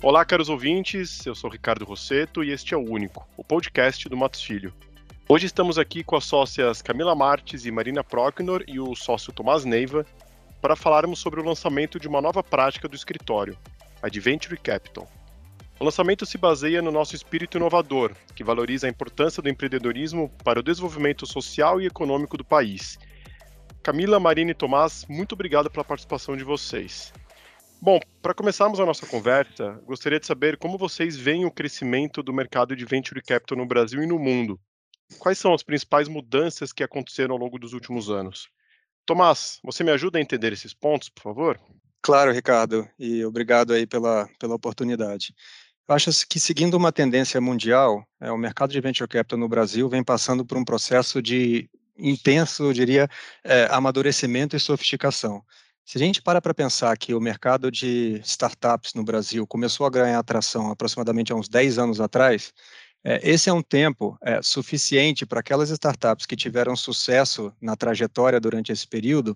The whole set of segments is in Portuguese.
Olá, caros ouvintes, eu sou Ricardo Rosseto e este é o Único, o podcast do Matos Filho. Hoje estamos aqui com as sócias Camila Marques e Marina Procknor e o sócio Tomás Neiva para falarmos sobre o lançamento de uma nova prática do escritório, Adventure Capital. O lançamento se baseia no nosso espírito inovador, que valoriza a importância do empreendedorismo para o desenvolvimento social e econômico do país. Camila, Marina e Tomás, muito obrigado pela participação de vocês. Bom, para começarmos a nossa conversa, gostaria de saber como vocês veem o crescimento do mercado de venture capital no Brasil e no mundo Quais são as principais mudanças que aconteceram ao longo dos últimos anos? Tomás, você me ajuda a entender esses pontos, por favor? Claro, Ricardo, e obrigado aí pela, pela oportunidade. Eu acho que seguindo uma tendência mundial, é, o mercado de venture capital no Brasil vem passando por um processo de intenso, eu diria, é, amadurecimento e sofisticação. Se a gente para para pensar que o mercado de startups no Brasil começou a ganhar atração aproximadamente há uns 10 anos atrás, é, esse é um tempo é, suficiente para aquelas startups que tiveram sucesso na trajetória durante esse período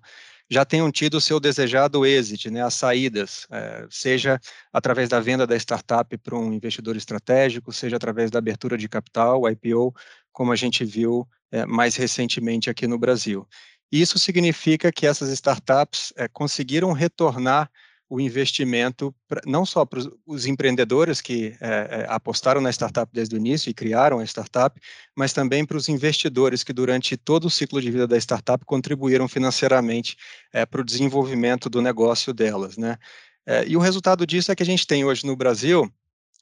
já tenham tido o seu desejado exit, né, as saídas, é, seja através da venda da startup para um investidor estratégico, seja através da abertura de capital, IPO, como a gente viu é, mais recentemente aqui no Brasil. Isso significa que essas startups é, conseguiram retornar o investimento, pra, não só para os empreendedores que é, apostaram na startup desde o início e criaram a startup, mas também para os investidores que, durante todo o ciclo de vida da startup, contribuíram financeiramente é, para o desenvolvimento do negócio delas. Né? É, e o resultado disso é que a gente tem hoje no Brasil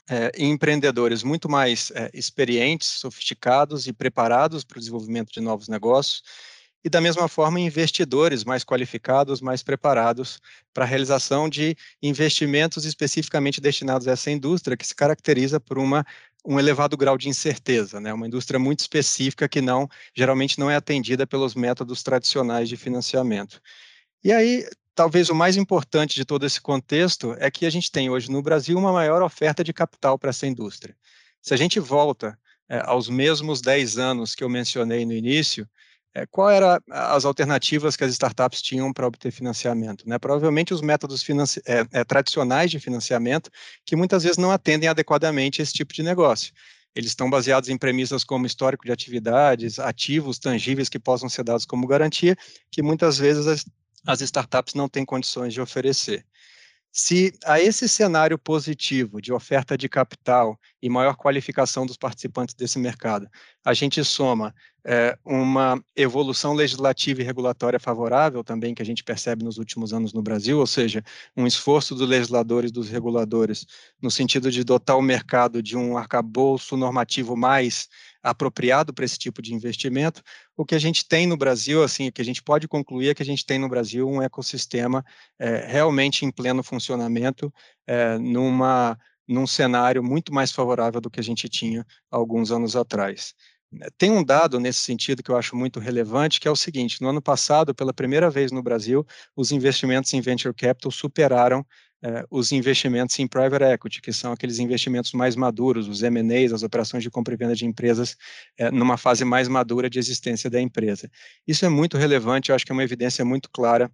é, empreendedores muito mais experientes, sofisticados e preparados para o desenvolvimento de novos negócios, e, da mesma forma, investidores mais qualificados, mais preparados para a realização de investimentos especificamente destinados a essa indústria, que se caracteriza por uma, um elevado grau de incerteza, né? uma indústria muito específica que não geralmente não é atendida pelos métodos tradicionais de financiamento. E aí, talvez o mais importante de todo esse contexto é que a gente tem hoje no Brasil uma maior oferta de capital para essa indústria. Se a gente volta é, aos mesmos 10 anos que eu mencionei no início, é, qual eram as alternativas que as startups tinham para obter financiamento? Né? Provavelmente os métodos é, é, tradicionais de financiamento, que muitas vezes não atendem adequadamente esse tipo de negócio. Eles estão baseados em premissas como histórico de atividades, ativos tangíveis que possam ser dados como garantia, que muitas vezes as, as startups não têm condições de oferecer. Se a esse cenário positivo de oferta de capital e maior qualificação dos participantes desse mercado, a gente soma é, uma evolução legislativa e regulatória favorável também que a gente percebe nos últimos anos no Brasil, ou seja, um esforço dos legisladores e dos reguladores no sentido de dotar o mercado de um arcabouço normativo mais apropriado para esse tipo de investimento. O que a gente tem no Brasil, assim, o que a gente pode concluir é que a gente tem no Brasil um ecossistema é, realmente em pleno funcionamento, é, numa num cenário muito mais favorável do que a gente tinha alguns anos atrás. Tem um dado nesse sentido que eu acho muito relevante, que é o seguinte: no ano passado, pela primeira vez no Brasil, os investimentos em venture capital superaram eh, os investimentos em private equity, que são aqueles investimentos mais maduros, os M&As, as operações de compra e venda de empresas, eh, numa fase mais madura de existência da empresa. Isso é muito relevante, eu acho que é uma evidência muito clara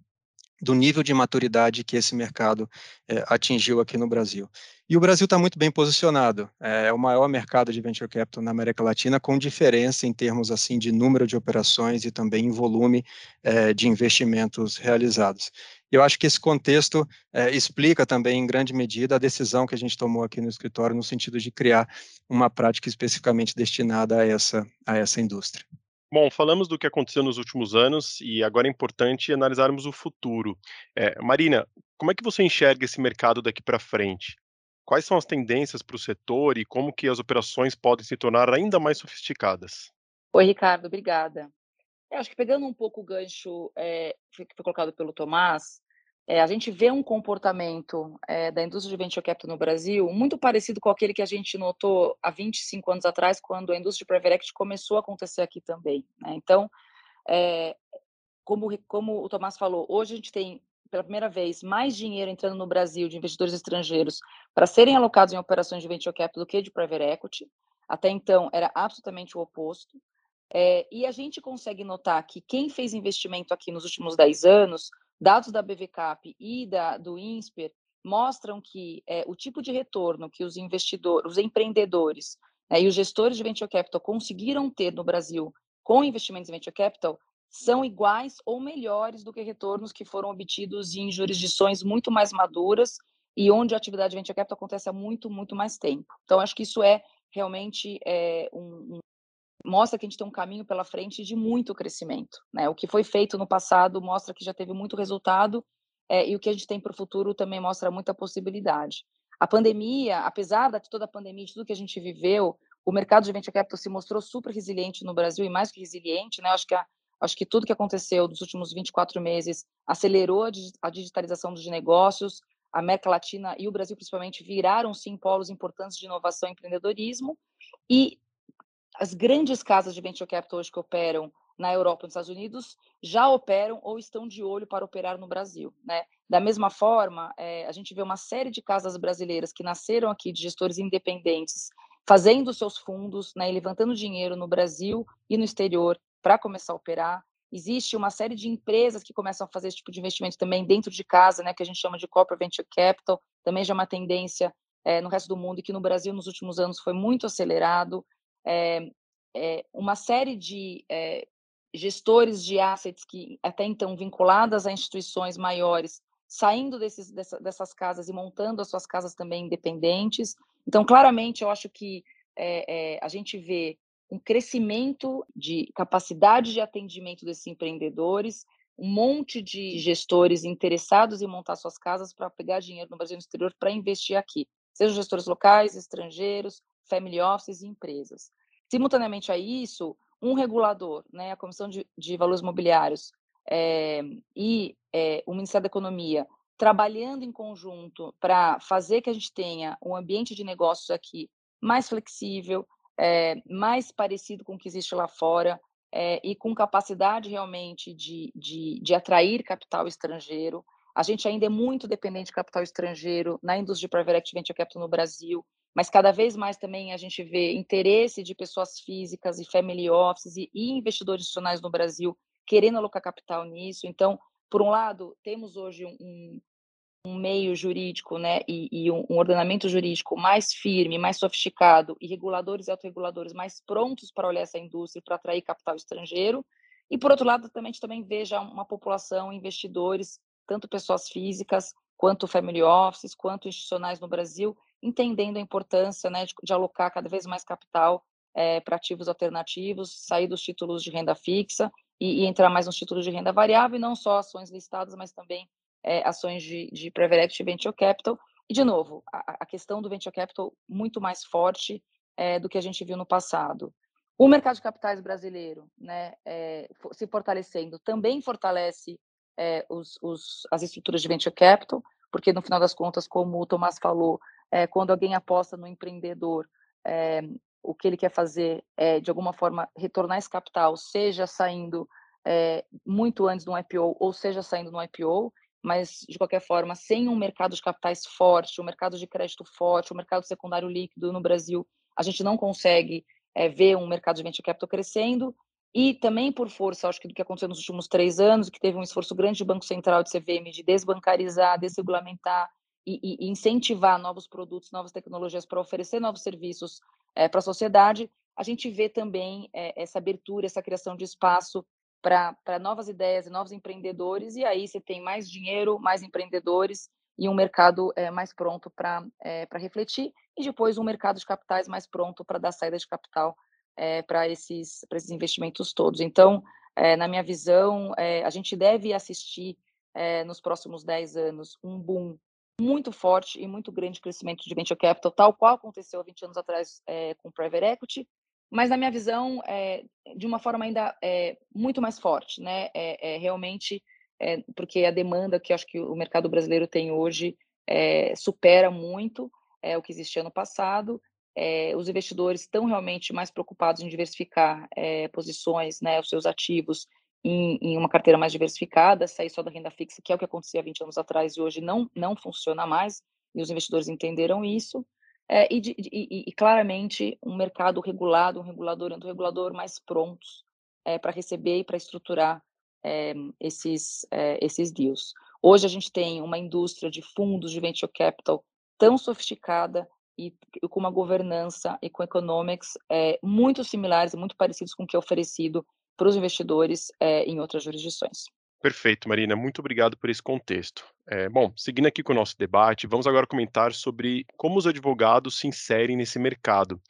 do nível de maturidade que esse mercado é, atingiu aqui no Brasil. E o Brasil está muito bem posicionado, é, o maior mercado de venture capital na América Latina, com diferença em termos assim de número de operações e também em volume é, de investimentos realizados. Eu acho que esse contexto é, explica também, em grande medida, a decisão que a gente tomou aqui no escritório, no sentido de criar uma prática especificamente destinada a essa, a essa indústria. Bom, falamos do que aconteceu nos últimos anos e agora é importante analisarmos o futuro. É, Marina, como é que você enxerga esse mercado daqui para frente? Quais são as tendências para o setor e como que as operações podem se tornar ainda mais sofisticadas? Oi, Ricardo, obrigada. Eu acho que pegando um pouco o gancho é, que foi colocado pelo Tomás, é, a gente vê um comportamento é, da indústria de venture capital no Brasil muito parecido com aquele que a gente notou há 25 anos atrás, quando a indústria de private equity começou a acontecer aqui também. Né? Então, é, como, como o Tomás falou, hoje a gente tem, pela primeira vez, mais dinheiro entrando no Brasil de investidores estrangeiros para serem alocados em operações de venture capital do que de private equity. Até então, era absolutamente o oposto. É, e a gente consegue notar que quem fez investimento aqui nos últimos 10 anos dados da BVCAP e da, do INSPER mostram que é, o tipo de retorno que os investidores, os empreendedores né, e os gestores de venture capital conseguiram ter no Brasil com investimentos em venture capital são iguais ou melhores do que retornos que foram obtidos em jurisdições muito mais maduras e onde a atividade de venture capital acontece há muito, muito mais tempo. Então, acho que isso é realmente é, um, um, mostra que a gente tem um caminho pela frente de muito crescimento. Né? O que foi feito no passado mostra que já teve muito resultado é, e o que a gente tem para o futuro também mostra muita possibilidade. A pandemia, apesar de toda a pandemia, de tudo que a gente viveu, o mercado de venture capital se mostrou super resiliente no Brasil e mais que resiliente, né? Acho que a, acho que tudo que aconteceu nos últimos 24 meses acelerou a digitalização dos negócios. A América Latina e o Brasil principalmente viraram sim polos importantes de inovação e empreendedorismo. E as grandes casas de venture capital hoje que operam na Europa e nos Estados Unidos já operam ou estão de olho para operar no Brasil. Né? Da mesma forma, é, a gente vê uma série de casas brasileiras que nasceram aqui de gestores independentes, fazendo seus fundos, né, levantando dinheiro no Brasil e no exterior para começar a operar. Existe uma série de empresas que começam a fazer esse tipo de investimento também dentro de casa, né, que a gente chama de corporate venture capital, também já é uma tendência é, no resto do mundo e que no Brasil nos últimos anos foi muito acelerado. É, é, uma série de gestores de assets que até então vinculadas a instituições maiores, saindo desses, dessa, dessas casas e montando as suas casas também independentes. Então, claramente, eu acho que é, é, a gente vê um crescimento de capacidade de atendimento desses empreendedores, um monte de gestores interessados em montar suas casas para pegar dinheiro no Brasil e no exterior para investir aqui, sejam gestores locais, estrangeiros, family offices e empresas. Simultaneamente a isso, um regulador, né, a Comissão de, de Valores Mobiliários é, e é, o Ministério da Economia trabalhando em conjunto para fazer que a gente tenha um ambiente de negócios aqui mais flexível, é, mais parecido com o que existe lá fora e com capacidade realmente de, de, de atrair capital estrangeiro. A gente ainda é muito dependente de capital estrangeiro na indústria de private equity venture capital no Brasil mas cada vez mais também a gente vê interesse de pessoas físicas e family offices e, e investidores institucionais no Brasil querendo alocar capital nisso. Então, por um lado, temos hoje um, um meio jurídico né, e, e um, um, ordenamento jurídico mais firme, mais sofisticado, e reguladores e autorreguladores mais prontos para olhar essa indústria para atrair capital estrangeiro. E, por outro lado, também, a gente também veja uma população, investidores, tanto pessoas físicas, quanto family offices, quanto institucionais no Brasil, entendendo a importância né, de, de alocar cada vez mais capital é, para ativos alternativos, sair dos títulos de renda fixa e, e, entrar mais nos títulos de renda variável, e não só ações listadas, mas também é, ações de, de private equity venture capital. E, de novo, a, a questão do venture capital muito mais forte é, do que a gente viu no passado. O mercado de capitais brasileiro né, se fortalecendo também fortalece os, os, as estruturas de venture capital, porque, no final das contas, como o Tomás falou, é, quando alguém aposta no empreendedor, é, o que ele quer fazer é, de alguma forma, retornar esse capital, seja saindo é, muito antes do IPO ou seja saindo no IPO, mas, de qualquer forma, sem um mercado de capitais forte, um mercado de crédito forte, um mercado secundário líquido no Brasil, a gente não consegue ver um mercado de venture capital crescendo, e também por força, acho que do que aconteceu nos últimos três anos, que teve um esforço grande de Banco Central de CVM de desbancarizar, desregulamentar, e, e incentivar novos produtos, novas tecnologias para oferecer novos serviços é, para a sociedade, a gente vê também é, essa abertura, essa criação de espaço para novas ideias e novos empreendedores, e aí você tem mais dinheiro, mais empreendedores e um mercado é, mais pronto para é, refletir, e depois um mercado de capitais mais pronto para dar saída de capital é, para esses, esses investimentos todos. Então, é, na minha visão, a gente deve assistir nos próximos 10 anos um boom muito forte e muito grande crescimento de venture capital, tal qual aconteceu há 20 anos atrás é, com private equity, mas na minha visão, é, de uma forma ainda é, muito mais forte, né? É, realmente, porque a demanda que acho que o mercado brasileiro tem hoje supera muito o que existia no passado. os investidores estão realmente mais preocupados em diversificar posições, né, os seus ativos, em, em, uma carteira mais diversificada, sair só da renda fixa, que é o que acontecia 20 anos atrás e hoje não, não funciona mais, e os investidores entenderam isso, é, e, de, e, e, claramente um mercado regulado, um regulador um regulador mais prontos é, para receber e para estruturar é, esses, é, esses deals. Hoje a gente tem uma indústria de fundos de venture capital tão sofisticada e, e com uma governança e com economics é, muito similares e muito parecidos com o que é oferecido para os investidores é, em outras jurisdições. Perfeito, Marina. Muito obrigado por esse contexto. É, bom, seguindo aqui com o nosso debate, vamos agora comentar sobre como os advogados se inserem nesse mercado.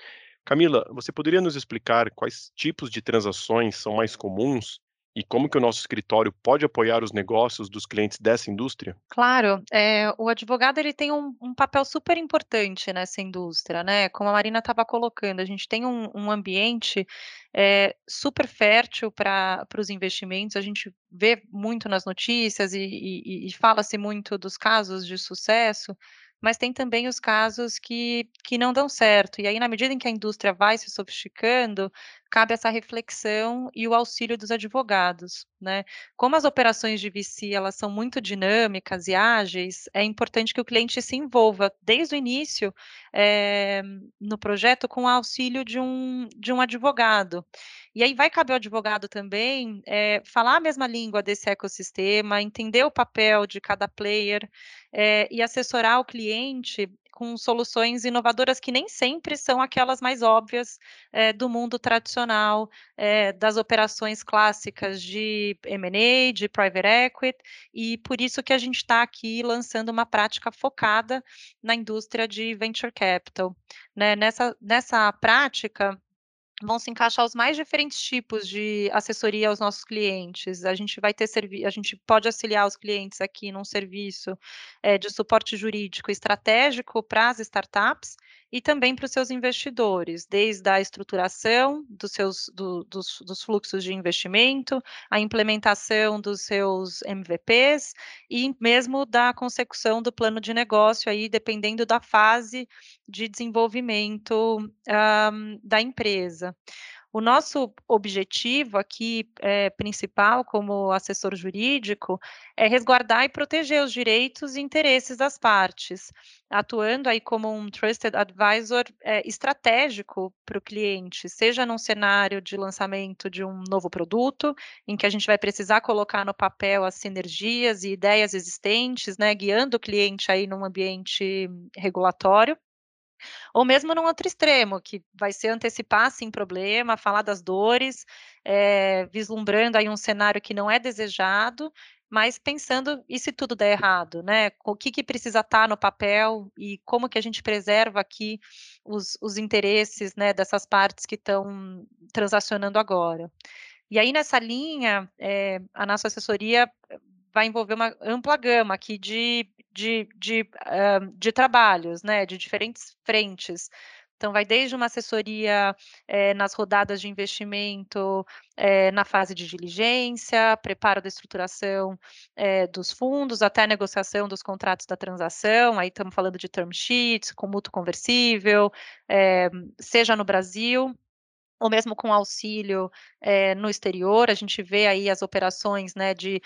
Camila, você poderia nos explicar quais tipos de transações são mais comuns e como que o nosso escritório pode apoiar os negócios dos clientes dessa indústria? Claro, é, o advogado ele tem um, um, papel super importante nessa indústria, né? Como a Marina estava colocando, a gente tem um, um ambiente é, super fértil para os investimentos. A gente vê muito nas notícias e, e, e fala-se muito dos casos de sucesso mas tem também os casos que, que não dão certo. E aí, na medida em que a indústria vai se sofisticando, cabe essa reflexão e o auxílio dos advogados, né? Como as operações de VC elas são muito dinâmicas e ágeis, é importante que o cliente se envolva desde o início é, no projeto com o auxílio de um, de um advogado. E aí vai caber ao advogado também é, falar a mesma língua desse ecossistema, entender o papel de cada player é, e assessorar o cliente com soluções inovadoras que nem sempre são aquelas mais óbvias é, do mundo tradicional, é, das operações clássicas de M&A, de private equity, e por isso que a gente está aqui lançando uma prática focada na indústria de venture capital. Né? Nessa, nessa prática, vão se encaixar os mais diferentes tipos de assessoria aos nossos clientes. A gente vai ter a gente pode auxiliar os clientes aqui num serviço é, de suporte jurídico estratégico para as startups e também para os seus investidores, desde a estruturação dos seus do, dos, dos, fluxos de investimento, a implementação dos seus MVPs e mesmo da consecução do plano de negócio aí, dependendo da fase de desenvolvimento um, da empresa. O nosso objetivo aqui é, principal, como assessor jurídico, é resguardar e proteger os direitos e interesses das partes, atuando aí como um trusted advisor é, estratégico para o cliente, seja num cenário de lançamento de um novo produto, em que a gente vai precisar colocar no papel as sinergias e ideias existentes, né, guiando o cliente aí num ambiente regulatório, ou mesmo num outro extremo, que vai ser antecipar sem problema, falar das dores, é, vislumbrando aí um cenário que não é desejado, mas pensando e se tudo der errado, né? O que, que precisa estar tá no papel e como que a gente preserva aqui os, os interesses né, dessas partes que estão transacionando agora. E aí, nessa linha, é, a nossa assessoria vai envolver uma ampla gama aqui de, de, de, uh, de trabalhos, né, de diferentes frentes. Então, vai desde uma assessoria é, nas rodadas de investimento, é, na fase de diligência, preparo da estruturação é, dos fundos, até a negociação dos contratos da transação. Aí estamos falando de term sheets, com mútuo conversível, seja no Brasil, ou mesmo com auxílio no exterior, a gente vê aí as operações né, de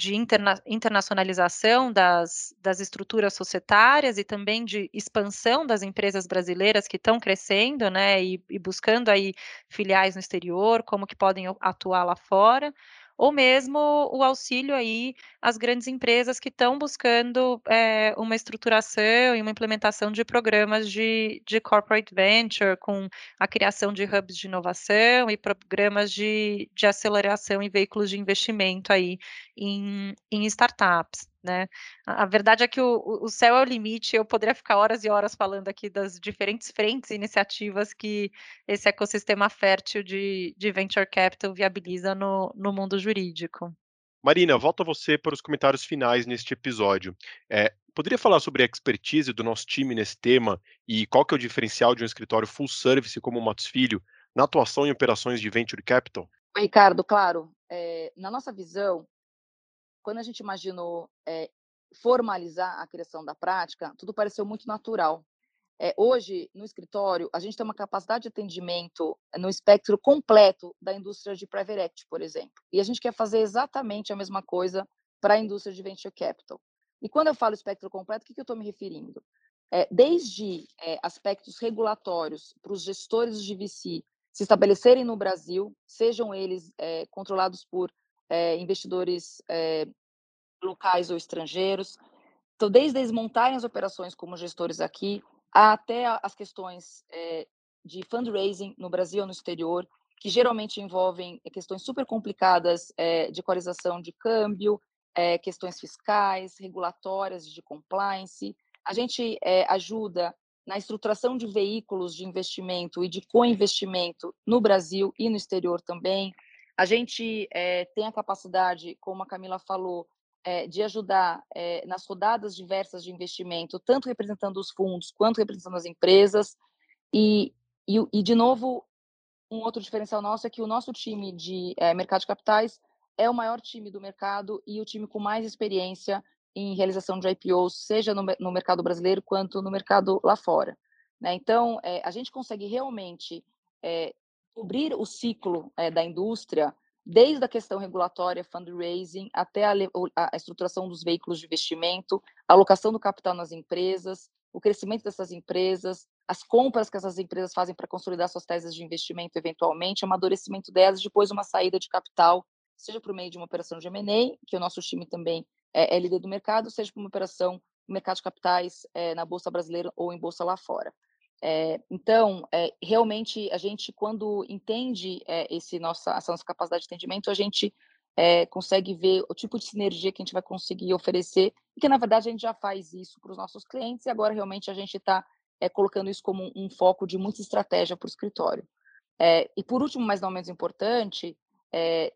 de interna internacionalização das, das estruturas societárias e também de expansão das empresas brasileiras que estão crescendo, né, e, e buscando aí filiais no exterior, como que podem atuar lá fora ou mesmo o auxílio aí às grandes empresas que estão buscando é, uma estruturação e uma implementação de programas de, de corporate venture, com a criação de hubs de inovação e programas de, de aceleração em veículos de investimento aí em, em startups. Né? A, verdade é que o, o céu é o limite. Eu poderia ficar horas e horas falando aqui das diferentes frentes e iniciativas que esse ecossistema fértil de, de venture capital viabiliza no, no mundo jurídico. Marina, volto a você para os comentários finais neste episódio. É, poderia falar sobre a expertise do nosso time nesse tema e qual que é o diferencial de um escritório full service como o Matos Filho na atuação em operações de venture capital? Ricardo, claro. É, na nossa visão, quando a gente imaginou é, formalizar a criação da prática, tudo pareceu muito natural. É, hoje, no escritório, a gente tem uma capacidade de atendimento no espectro completo da indústria de private equity, por exemplo. E a gente quer fazer exatamente a mesma coisa para a indústria de venture capital. E quando eu falo espectro completo, o que, que eu estou me referindo? É, desde é, aspectos regulatórios para os gestores de VC se estabelecerem no Brasil, sejam eles controlados por é, investidores é, locais ou estrangeiros. Então, desde eles montarem as operações como gestores aqui, até as questões de fundraising no Brasil ou no exterior, que geralmente envolvem questões super complicadas de equalização de câmbio, questões fiscais, regulatórias, de compliance. A gente ajuda na estruturação de veículos de investimento e de co-investimento no Brasil e no exterior também. A gente é, tem a capacidade, como a Camila falou, é, de ajudar é, nas rodadas diversas de investimento, tanto representando os fundos quanto representando as empresas. E, e, e de novo, um outro diferencial nosso é que o nosso time de mercado de capitais é o maior time do mercado e o time com mais experiência em realização de IPOs, seja no, no mercado brasileiro quanto no mercado lá fora. Né? Então, é, a gente consegue realmente é, cobrir o ciclo é, da indústria, desde a questão regulatória, fundraising, até a, a, estruturação dos veículos de investimento, a alocação do capital nas empresas, o crescimento dessas empresas, as compras que essas empresas fazem para consolidar suas teses de investimento, eventualmente, amadurecimento delas, depois uma saída de capital, seja por meio de uma operação de M&A, que o nosso time também é, é líder do mercado, seja por uma operação no mercado de capitais é, na Bolsa Brasileira ou em Bolsa lá fora. É, então, é, realmente, a gente, quando entende é, esse nossa, essa nossa capacidade de atendimento, a gente consegue ver o tipo de sinergia que a gente vai conseguir oferecer, e que, na verdade, a gente já faz isso para os nossos clientes, e agora, realmente, a gente está colocando isso como um, um, foco de muita estratégia para o escritório. E, por último, mas não menos importante,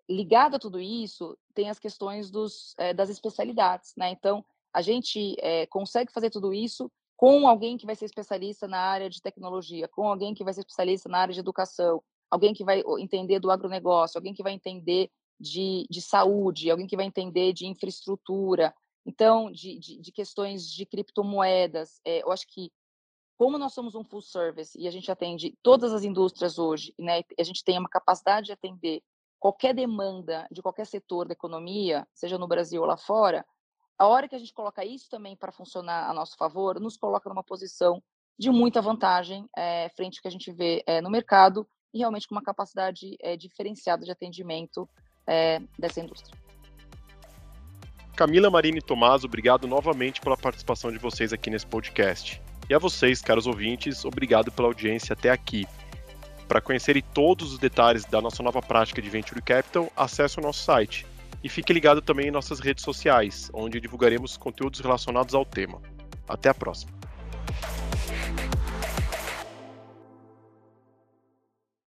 ligado a tudo isso, tem as questões dos, das especialidades, né? Então, a gente consegue fazer tudo isso com alguém que vai ser especialista na área de tecnologia, com alguém que vai ser especialista na área de educação, alguém que vai entender do agronegócio, alguém que vai entender de, de saúde, alguém que vai entender de infraestrutura, então, de, de, de questões de criptomoedas. eu acho que como nós somos um full service e a gente atende todas as indústrias hoje, né, a gente tem uma capacidade de atender qualquer demanda de qualquer setor da economia, seja no Brasil ou lá fora, a hora que a gente coloca isso também para funcionar a nosso favor, nos coloca numa posição de muita vantagem é, frente ao que a gente vê é, no mercado e realmente com uma capacidade é, diferenciada de atendimento dessa indústria. Camila Marini Tomás, obrigado novamente pela participação de vocês aqui nesse podcast. E a vocês, caros ouvintes, obrigado pela audiência até aqui. Para conhecerem todos os detalhes da nossa nova prática de Venture Capital, acesse o nosso site. E fique ligado também em nossas redes sociais, onde divulgaremos conteúdos relacionados ao tema. Até a próxima!